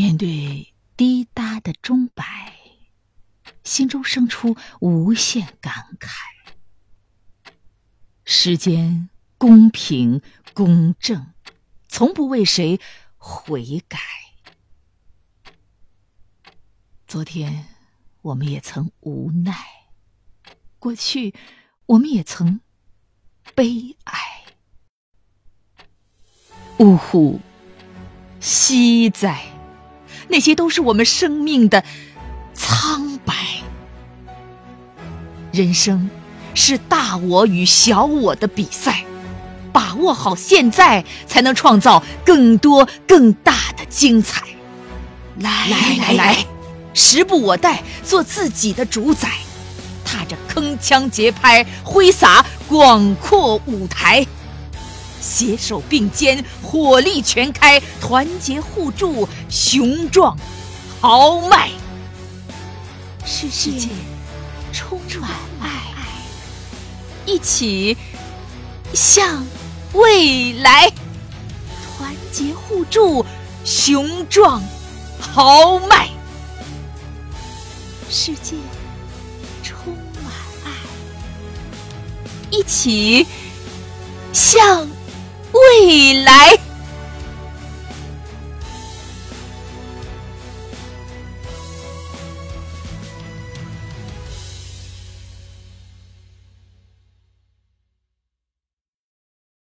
面对滴答的钟摆，心中生出无限感慨。世间公平公正，从不为谁悔改。昨天我们也曾无奈，过去我们也曾悲哀。呜呼，惜哉！那些都是我们生命的苍白。人生是大我与小我的比赛，把握好现在，才能创造更多更大的精彩。来来来来，时不我待，做自己的主宰，踏着铿锵节拍，挥洒广阔舞台。携手并肩，火力全开，团结互助，雄壮豪迈。世界充满爱，一起向未来。团结互助，雄壮豪迈。世界充满爱，一起向。未来。